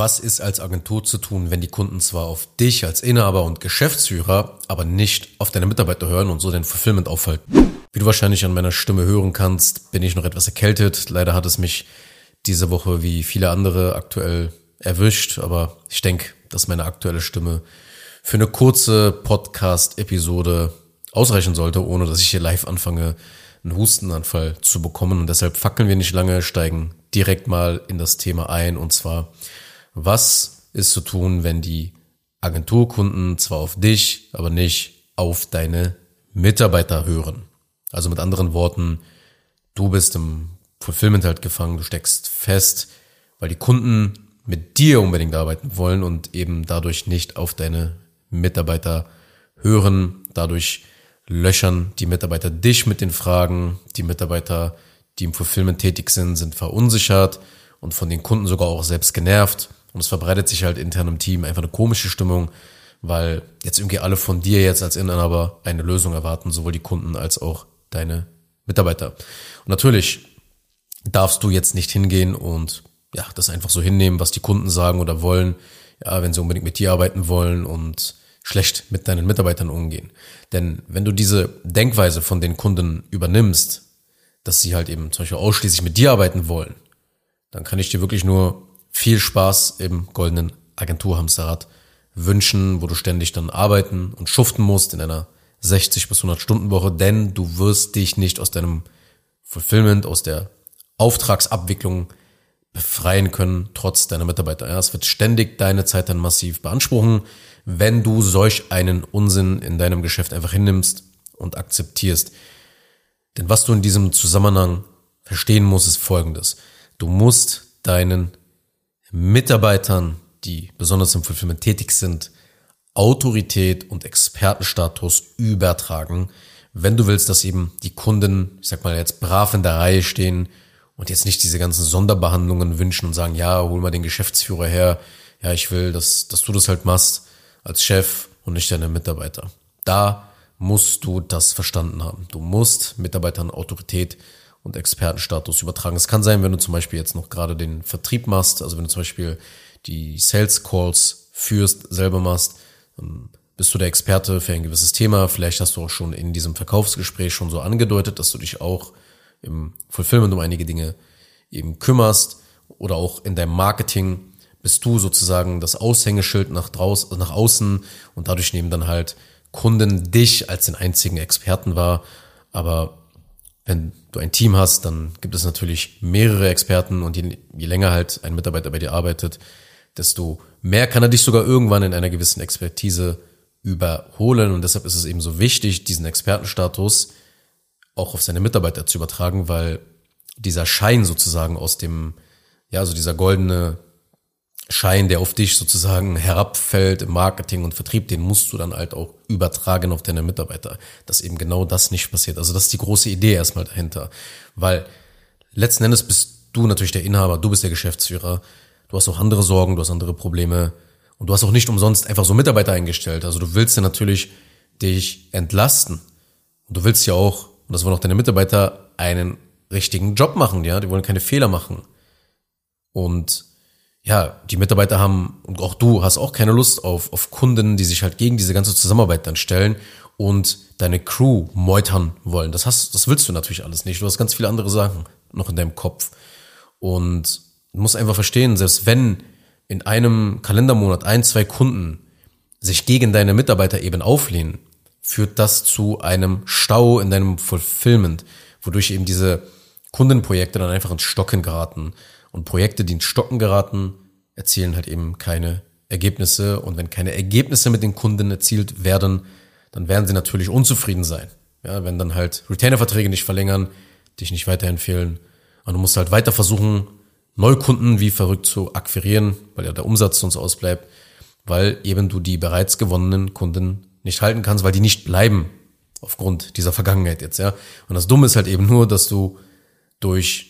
Was ist als Agentur zu tun, wenn die Kunden zwar auf dich als Inhaber und Geschäftsführer, aber nicht auf deine Mitarbeiter hören und so den Fulfillment aufhalten? Wie du wahrscheinlich an meiner Stimme hören kannst, bin ich noch etwas erkältet. Leider hat es mich diese Woche wie viele andere aktuell erwischt, aber ich denke, dass meine aktuelle Stimme für eine kurze Podcast-Episode ausreichen sollte, ohne dass ich hier live anfange, einen Hustenanfall zu bekommen. Und deshalb fackeln wir nicht lange, steigen direkt mal in das Thema ein und zwar was ist zu tun, wenn die Agenturkunden zwar auf dich, aber nicht auf deine Mitarbeiter hören? Also mit anderen Worten, du bist im Fulfillment halt gefangen, du steckst fest, weil die Kunden mit dir unbedingt arbeiten wollen und eben dadurch nicht auf deine Mitarbeiter hören. Dadurch löchern die Mitarbeiter dich mit den Fragen. Die Mitarbeiter, die im Fulfillment tätig sind, sind verunsichert und von den Kunden sogar auch selbst genervt. Und es verbreitet sich halt intern im Team einfach eine komische Stimmung, weil jetzt irgendwie alle von dir jetzt als Inhaber eine Lösung erwarten, sowohl die Kunden als auch deine Mitarbeiter. Und natürlich darfst du jetzt nicht hingehen und ja, das einfach so hinnehmen, was die Kunden sagen oder wollen, ja, wenn sie unbedingt mit dir arbeiten wollen und schlecht mit deinen Mitarbeitern umgehen. Denn wenn du diese Denkweise von den Kunden übernimmst, dass sie halt eben zum Beispiel ausschließlich mit dir arbeiten wollen, dann kann ich dir wirklich nur viel Spaß im goldenen Agenturhamsterrad wünschen, wo du ständig dann arbeiten und schuften musst in einer 60 bis 100 Stunden Woche, denn du wirst dich nicht aus deinem Fulfillment, aus der Auftragsabwicklung befreien können, trotz deiner Mitarbeiter. Es wird ständig deine Zeit dann massiv beanspruchen, wenn du solch einen Unsinn in deinem Geschäft einfach hinnimmst und akzeptierst. Denn was du in diesem Zusammenhang verstehen musst, ist folgendes. Du musst deinen Mitarbeitern, die besonders im Fulfillment tätig sind, Autorität und Expertenstatus übertragen, wenn du willst, dass eben die Kunden, ich sag mal jetzt brav in der Reihe stehen und jetzt nicht diese ganzen Sonderbehandlungen wünschen und sagen, ja, hol mal den Geschäftsführer her, ja, ich will, dass, dass du das halt machst als Chef und nicht deine Mitarbeiter. Da musst du das verstanden haben. Du musst Mitarbeitern Autorität und Expertenstatus übertragen. Es kann sein, wenn du zum Beispiel jetzt noch gerade den Vertrieb machst, also wenn du zum Beispiel die Sales Calls führst, selber machst, bist du der Experte für ein gewisses Thema. Vielleicht hast du auch schon in diesem Verkaufsgespräch schon so angedeutet, dass du dich auch im Fulfillment um einige Dinge eben kümmerst oder auch in deinem Marketing bist du sozusagen das Aushängeschild nach draußen, nach außen und dadurch nehmen dann halt Kunden dich als den einzigen Experten wahr. Aber wenn du ein Team hast, dann gibt es natürlich mehrere Experten und je, je länger halt ein Mitarbeiter bei dir arbeitet, desto mehr kann er dich sogar irgendwann in einer gewissen Expertise überholen. Und deshalb ist es eben so wichtig, diesen Expertenstatus auch auf seine Mitarbeiter zu übertragen, weil dieser Schein sozusagen aus dem, ja, so dieser goldene Schein, der auf dich sozusagen herabfällt im Marketing und Vertrieb, den musst du dann halt auch übertragen auf deine Mitarbeiter, dass eben genau das nicht passiert. Also das ist die große Idee erstmal dahinter, weil letzten Endes bist du natürlich der Inhaber, du bist der Geschäftsführer, du hast auch andere Sorgen, du hast andere Probleme und du hast auch nicht umsonst einfach so Mitarbeiter eingestellt. Also du willst ja natürlich dich entlasten und du willst ja auch, und das wollen auch deine Mitarbeiter, einen richtigen Job machen, ja, die wollen keine Fehler machen. Und ja, die Mitarbeiter haben, und auch du hast auch keine Lust auf, auf Kunden, die sich halt gegen diese ganze Zusammenarbeit dann stellen und deine Crew meutern wollen. Das hast, das willst du natürlich alles nicht. Du hast ganz viele andere Sachen noch in deinem Kopf. Und du musst einfach verstehen, selbst wenn in einem Kalendermonat ein, zwei Kunden sich gegen deine Mitarbeiter eben auflehnen, führt das zu einem Stau in deinem Fulfillment, wodurch eben diese Kundenprojekte dann einfach ins Stocken geraten. Und Projekte, die ins Stocken geraten, erzielen halt eben keine Ergebnisse. Und wenn keine Ergebnisse mit den Kunden erzielt werden, dann werden sie natürlich unzufrieden sein. Ja, wenn dann halt Retainer-Verträge nicht verlängern, dich nicht weiterempfehlen. Und du musst halt weiter versuchen, Neukunden wie verrückt zu akquirieren, weil ja der Umsatz sonst ausbleibt, weil eben du die bereits gewonnenen Kunden nicht halten kannst, weil die nicht bleiben aufgrund dieser Vergangenheit jetzt, ja. Und das Dumme ist halt eben nur, dass du durch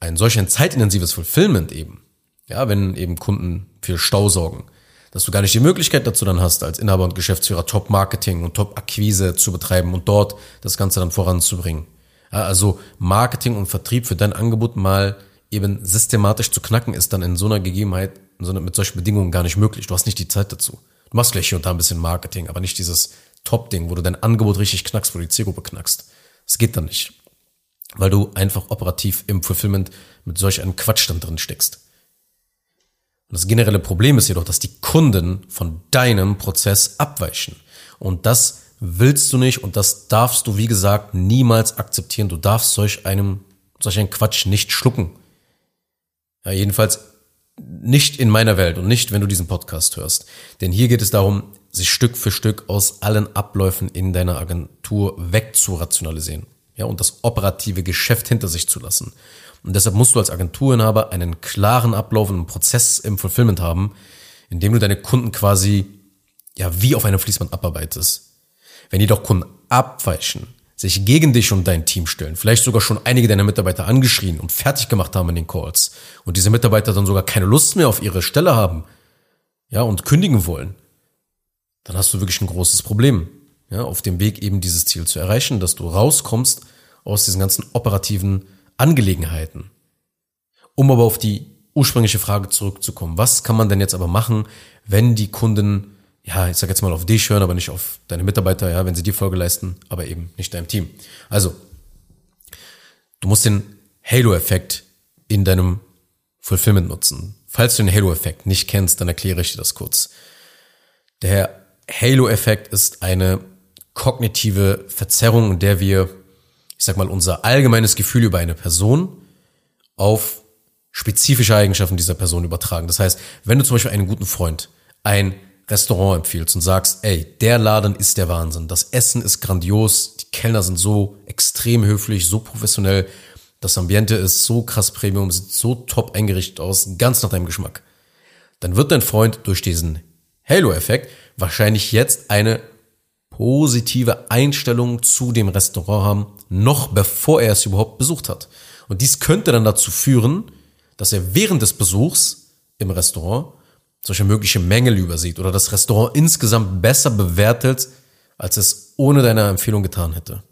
ein solch ein zeitintensives Fulfillment eben, ja, wenn eben Kunden für Stau sorgen, dass du gar nicht die Möglichkeit dazu dann hast, als Inhaber und Geschäftsführer Top-Marketing und Top-Akquise zu betreiben und dort das Ganze dann voranzubringen. Ja, also Marketing und Vertrieb für dein Angebot mal eben systematisch zu knacken, ist dann in so einer Gegebenheit so mit solchen Bedingungen gar nicht möglich. Du hast nicht die Zeit dazu. Du machst vielleicht hier und da ein bisschen Marketing, aber nicht dieses Top-Ding, wo du dein Angebot richtig knackst, wo du die Zielgruppe knackst. Das geht dann nicht. Weil du einfach operativ im Fulfillment mit solch einem Quatsch dann drin steckst. Und das generelle Problem ist jedoch, dass die Kunden von deinem Prozess abweichen. Und das willst du nicht und das darfst du, wie gesagt, niemals akzeptieren. Du darfst solch einem, solch einen Quatsch nicht schlucken. Ja, jedenfalls nicht in meiner Welt und nicht, wenn du diesen Podcast hörst. Denn hier geht es darum, sich Stück für Stück aus allen Abläufen in deiner Agentur wegzurationalisieren. Ja, und das operative Geschäft hinter sich zu lassen. Und deshalb musst du als Agenturinhaber einen klaren Ablauf und einen Prozess im Fulfillment haben, in dem du deine Kunden quasi, ja, wie auf einem Fließband abarbeitest. Wenn jedoch Kunden abweichen, sich gegen dich und dein Team stellen, vielleicht sogar schon einige deiner Mitarbeiter angeschrien und fertig gemacht haben in den Calls und diese Mitarbeiter dann sogar keine Lust mehr auf ihre Stelle haben, ja, und kündigen wollen, dann hast du wirklich ein großes Problem, ja, auf dem Weg eben dieses Ziel zu erreichen, dass du rauskommst aus diesen ganzen operativen Angelegenheiten. Um aber auf die ursprüngliche Frage zurückzukommen, was kann man denn jetzt aber machen, wenn die Kunden ja, ich sag jetzt mal auf dich hören, aber nicht auf deine Mitarbeiter, ja, wenn sie dir Folge leisten, aber eben nicht deinem Team. Also, du musst den Halo-Effekt in deinem Fulfillment nutzen. Falls du den Halo-Effekt nicht kennst, dann erkläre ich dir das kurz. Der Halo-Effekt ist eine kognitive Verzerrung, in der wir, ich sag mal, unser allgemeines Gefühl über eine Person auf spezifische Eigenschaften dieser Person übertragen. Das heißt, wenn du zum Beispiel einen guten Freund, ein Restaurant empfiehlst und sagst, ey, der Laden ist der Wahnsinn, das Essen ist grandios, die Kellner sind so extrem höflich, so professionell, das Ambiente ist so krass Premium, sieht so top eingerichtet aus, ganz nach deinem Geschmack. Dann wird dein Freund durch diesen Halo-Effekt wahrscheinlich jetzt eine positive Einstellung zu dem Restaurant haben, noch bevor er es überhaupt besucht hat. Und dies könnte dann dazu führen, dass er während des Besuchs im Restaurant solche mögliche Mängel übersieht oder das Restaurant insgesamt besser bewertet, als es ohne deine Empfehlung getan hätte.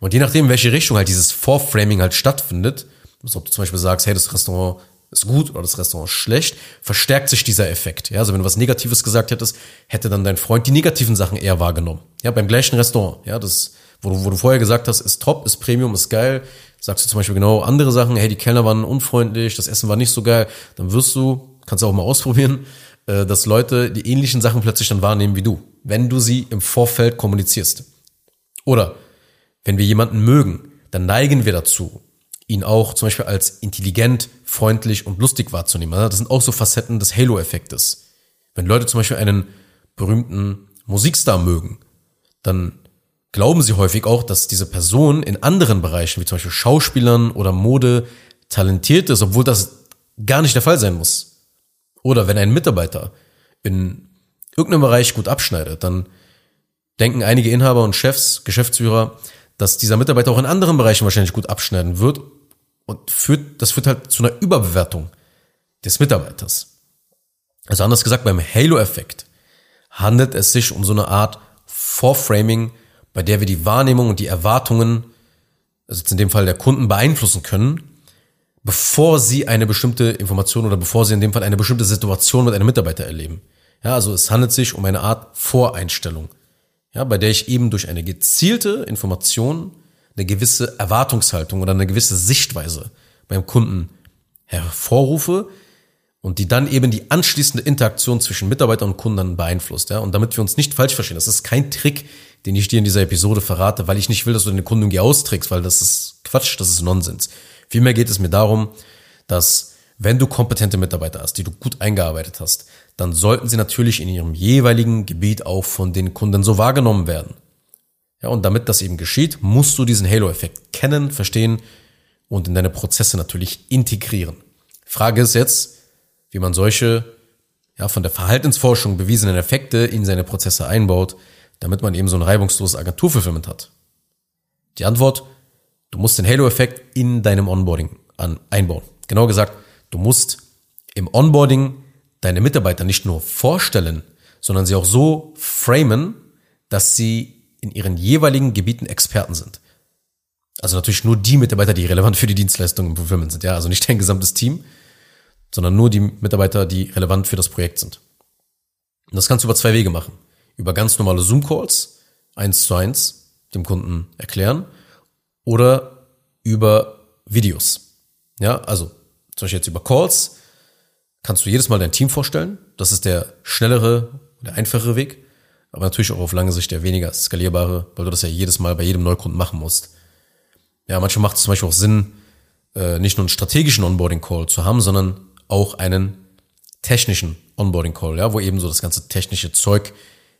Und je nachdem, in welche Richtung halt dieses Vorframing halt stattfindet, also ob du zum Beispiel sagst, hey, das Restaurant ist gut oder das Restaurant ist schlecht, verstärkt sich dieser Effekt. Ja, also wenn du was Negatives gesagt hättest, hätte dann dein Freund die negativen Sachen eher wahrgenommen. Ja, beim gleichen Restaurant. Ja, das, wo du, wo du vorher gesagt hast, ist top, ist Premium, ist geil, sagst du zum Beispiel genau andere Sachen, hey, die Kellner waren unfreundlich, das Essen war nicht so geil, dann wirst du kannst du auch mal ausprobieren, äh, dass Leute die ähnlichen Sachen plötzlich dann wahrnehmen wie du, wenn du sie im Vorfeld kommunizierst. Oder wenn wir jemanden mögen, dann neigen wir dazu, ihn auch zum Beispiel als intelligent, freundlich und lustig wahrzunehmen. Das sind auch so Facetten des Halo-Effektes. Wenn Leute zum Beispiel einen berühmten Musikstar mögen, dann glauben sie häufig auch, dass diese Person in anderen Bereichen, wie zum Beispiel Schauspielern oder Mode, talentiert ist, obwohl das gar nicht der Fall sein muss. Oder wenn ein Mitarbeiter in irgendeinem Bereich gut abschneidet, dann denken einige Inhaber und Chefs, Geschäftsführer, dass dieser Mitarbeiter auch in anderen Bereichen wahrscheinlich gut abschneiden wird und führt, das führt halt zu einer Überbewertung des Mitarbeiters. Also anders gesagt, beim Halo-Effekt handelt es sich um so eine Art Vorframing, bei der wir die Wahrnehmung und die Erwartungen, also jetzt in dem Fall der Kunden beeinflussen können bevor sie eine bestimmte Information oder bevor sie in dem Fall eine bestimmte Situation mit einem Mitarbeiter erleben. Ja, also es handelt sich um eine Art Voreinstellung, ja, bei der ich eben durch eine gezielte Information eine gewisse Erwartungshaltung oder eine gewisse Sichtweise beim Kunden hervorrufe und die dann eben die anschließende Interaktion zwischen Mitarbeiter und Kunden dann beeinflusst. Ja? Und damit wir uns nicht falsch verstehen, das ist kein Trick, den ich dir in dieser Episode verrate, weil ich nicht will, dass du deine Kunden irgendwie austrickst, weil das ist Quatsch, das ist Nonsens. Vielmehr geht es mir darum, dass wenn du kompetente Mitarbeiter hast, die du gut eingearbeitet hast, dann sollten sie natürlich in ihrem jeweiligen Gebiet auch von den Kunden so wahrgenommen werden. Ja, und damit das eben geschieht, musst du diesen Halo-Effekt kennen, verstehen und in deine Prozesse natürlich integrieren. Frage ist jetzt, wie man solche ja, von der Verhaltensforschung bewiesenen Effekte in seine Prozesse einbaut, damit man eben so ein reibungsloses Agenturfulfillment hat. Die Antwort Du musst den Halo-Effekt in deinem Onboarding an, einbauen. Genau gesagt, du musst im Onboarding deine Mitarbeiter nicht nur vorstellen, sondern sie auch so framen, dass sie in ihren jeweiligen Gebieten Experten sind. Also natürlich nur die Mitarbeiter, die relevant für die Dienstleistung im Fulfillment sind, ja, also nicht dein gesamtes Team. sondern nur die Mitarbeiter, die relevant für das Projekt sind. Und das kannst du über zwei Wege machen. Über ganz normale Zoom-Calls, eins zu eins, dem Kunden erklären, oder über Videos. Ja, also zum Beispiel jetzt über Calls kannst du jedes Mal dein Team vorstellen. Das ist der schnellere, der einfachere Weg, aber natürlich auch auf lange Sicht der weniger skalierbare, weil du das ja jedes Mal bei jedem Neukunden machen musst. Ja, manchmal macht es zum Beispiel auch Sinn, äh, nicht nur einen strategischen Onboarding-Call zu haben, sondern auch einen technischen Onboarding-Call, ja, wo eben so das ganze technische Zeug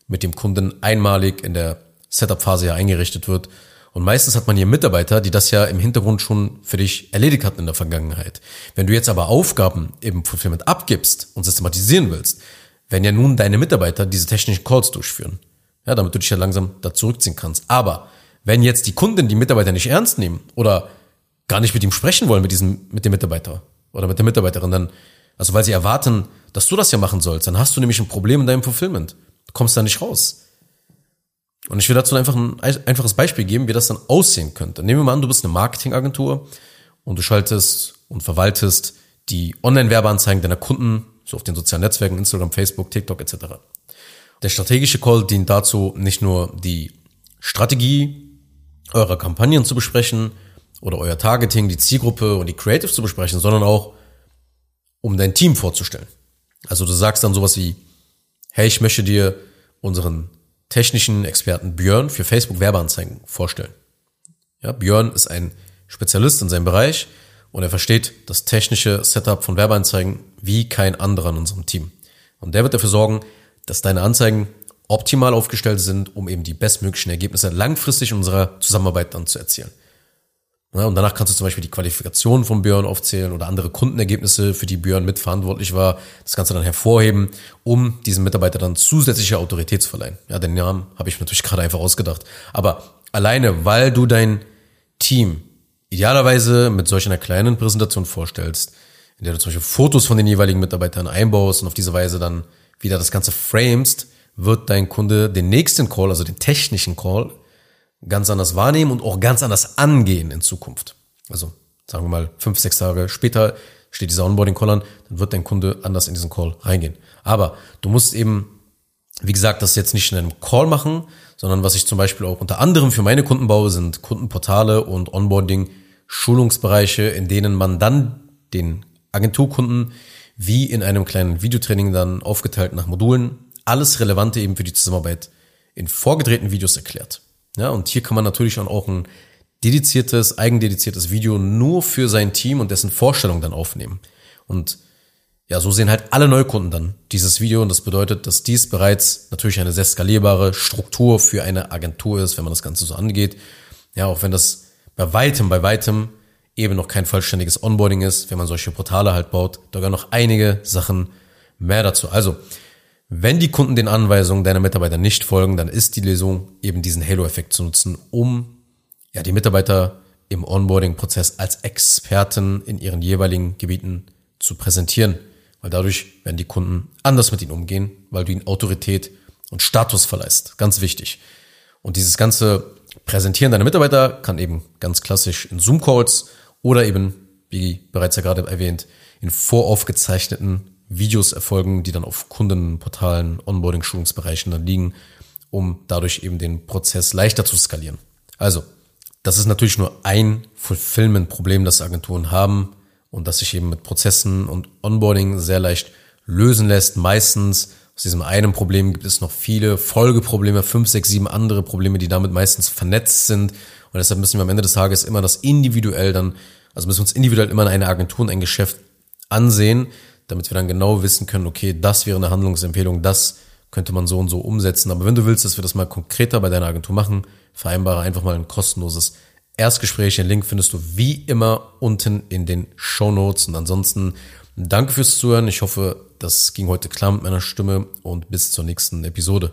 mit dem Kunden einmalig in der Setup-Phase ja eingerichtet wird. Und meistens hat man hier Mitarbeiter, die das ja im Hintergrund schon für dich erledigt hatten in der Vergangenheit. Wenn du jetzt aber Aufgaben im Fulfillment abgibst und systematisieren willst, werden ja nun deine Mitarbeiter diese technischen Calls durchführen. Ja, damit du dich ja langsam da zurückziehen kannst. Aber wenn jetzt die Kunden die Mitarbeiter nicht ernst nehmen oder gar nicht mit ihm sprechen wollen, mit diesem, mit dem Mitarbeiter oder mit der Mitarbeiterin, dann, also weil sie erwarten, dass du das ja machen sollst, dann hast du nämlich ein Problem in deinem Fulfillment. Du kommst da nicht raus. Und ich will dazu einfach ein einfaches Beispiel geben, wie das dann aussehen könnte. Nehmen wir mal an, du bist eine Marketingagentur und du schaltest und verwaltest die Online-Werbeanzeigen deiner Kunden, so auf den sozialen Netzwerken, Instagram, Facebook, TikTok etc. Der strategische Call dient dazu, nicht nur die Strategie eurer Kampagnen zu besprechen oder euer Targeting, die Zielgruppe und die Creative zu besprechen, sondern auch um dein Team vorzustellen. Also du sagst dann sowas wie, hey, ich möchte dir unseren technischen Experten Björn für Facebook Werbeanzeigen vorstellen. Ja, Björn ist ein Spezialist in seinem Bereich und er versteht das technische Setup von Werbeanzeigen wie kein anderer in unserem Team. Und der wird dafür sorgen, dass deine Anzeigen optimal aufgestellt sind, um eben die bestmöglichen Ergebnisse langfristig unserer Zusammenarbeit dann zu erzielen. Und danach kannst du zum Beispiel die Qualifikation von Björn aufzählen oder andere Kundenergebnisse, für die Björn mitverantwortlich war. Das kannst du dann hervorheben, um diesem Mitarbeiter dann zusätzliche Autorität zu verleihen. Ja, den Namen habe ich mir natürlich gerade einfach ausgedacht. Aber alleine, weil du dein Team idealerweise mit solch einer kleinen Präsentation vorstellst, in der du zum Beispiel Fotos von den jeweiligen Mitarbeitern einbaust und auf diese Weise dann wieder das Ganze framest, wird dein Kunde den nächsten Call, also den technischen Call, ganz anders wahrnehmen und auch ganz anders angehen in Zukunft. Also sagen wir mal fünf, sechs Tage später steht dieser Onboarding-Call an, dann wird dein Kunde anders in diesen Call reingehen. Aber du musst eben, wie gesagt, das jetzt nicht in einem Call machen, sondern was ich zum Beispiel auch unter anderem für meine Kunden baue, sind Kundenportale und Onboarding-Schulungsbereiche, in denen man dann den Agenturkunden wie in einem kleinen Videotraining dann aufgeteilt nach Modulen alles Relevante eben für die Zusammenarbeit in vorgedrehten Videos erklärt. Ja, und hier kann man natürlich auch ein dediziertes, eigendediziertes Video nur für sein Team und dessen Vorstellung dann aufnehmen. Und ja, so sehen halt alle Neukunden dann dieses Video und das bedeutet, dass dies bereits natürlich eine sehr skalierbare Struktur für eine Agentur ist, wenn man das Ganze so angeht. Ja, auch wenn das bei weitem, bei weitem eben noch kein vollständiges Onboarding ist, wenn man solche Portale halt baut, da gehören noch einige Sachen mehr dazu. Also, wenn die Kunden den Anweisungen deiner Mitarbeiter nicht folgen, dann ist die Lösung eben diesen Halo-Effekt zu nutzen, um ja, die Mitarbeiter im Onboarding-Prozess als Experten in ihren jeweiligen Gebieten zu präsentieren, weil dadurch werden die Kunden anders mit ihnen umgehen, weil du ihnen Autorität und Status verleihst. Ganz wichtig. Und dieses ganze Präsentieren deiner Mitarbeiter kann eben ganz klassisch in Zoom-Calls oder eben, wie bereits ja gerade erwähnt, in voraufgezeichneten Videos erfolgen, die dann auf Kundenportalen, Onboarding-Schulungsbereichen dann liegen, um dadurch eben den Prozess leichter zu skalieren. Also, das ist natürlich nur ein Fulfillment-Problem, das Agenturen haben und das sich eben mit Prozessen und Onboarding sehr leicht lösen lässt. Meistens aus diesem einen Problem gibt es noch viele Folgeprobleme, fünf, sechs, sieben andere Probleme, die damit meistens vernetzt sind. Und deshalb müssen wir am Ende des Tages immer das individuell dann, also müssen wir uns individuell immer eine Agentur und ein Geschäft ansehen, damit wir dann genau wissen können, okay, das wäre eine Handlungsempfehlung, das könnte man so und so umsetzen. Aber wenn du willst, dass wir das mal konkreter bei deiner Agentur machen, vereinbare einfach mal ein kostenloses Erstgespräch. Den Link findest du wie immer unten in den Show Notes. Und ansonsten danke fürs Zuhören. Ich hoffe, das ging heute klar mit meiner Stimme und bis zur nächsten Episode.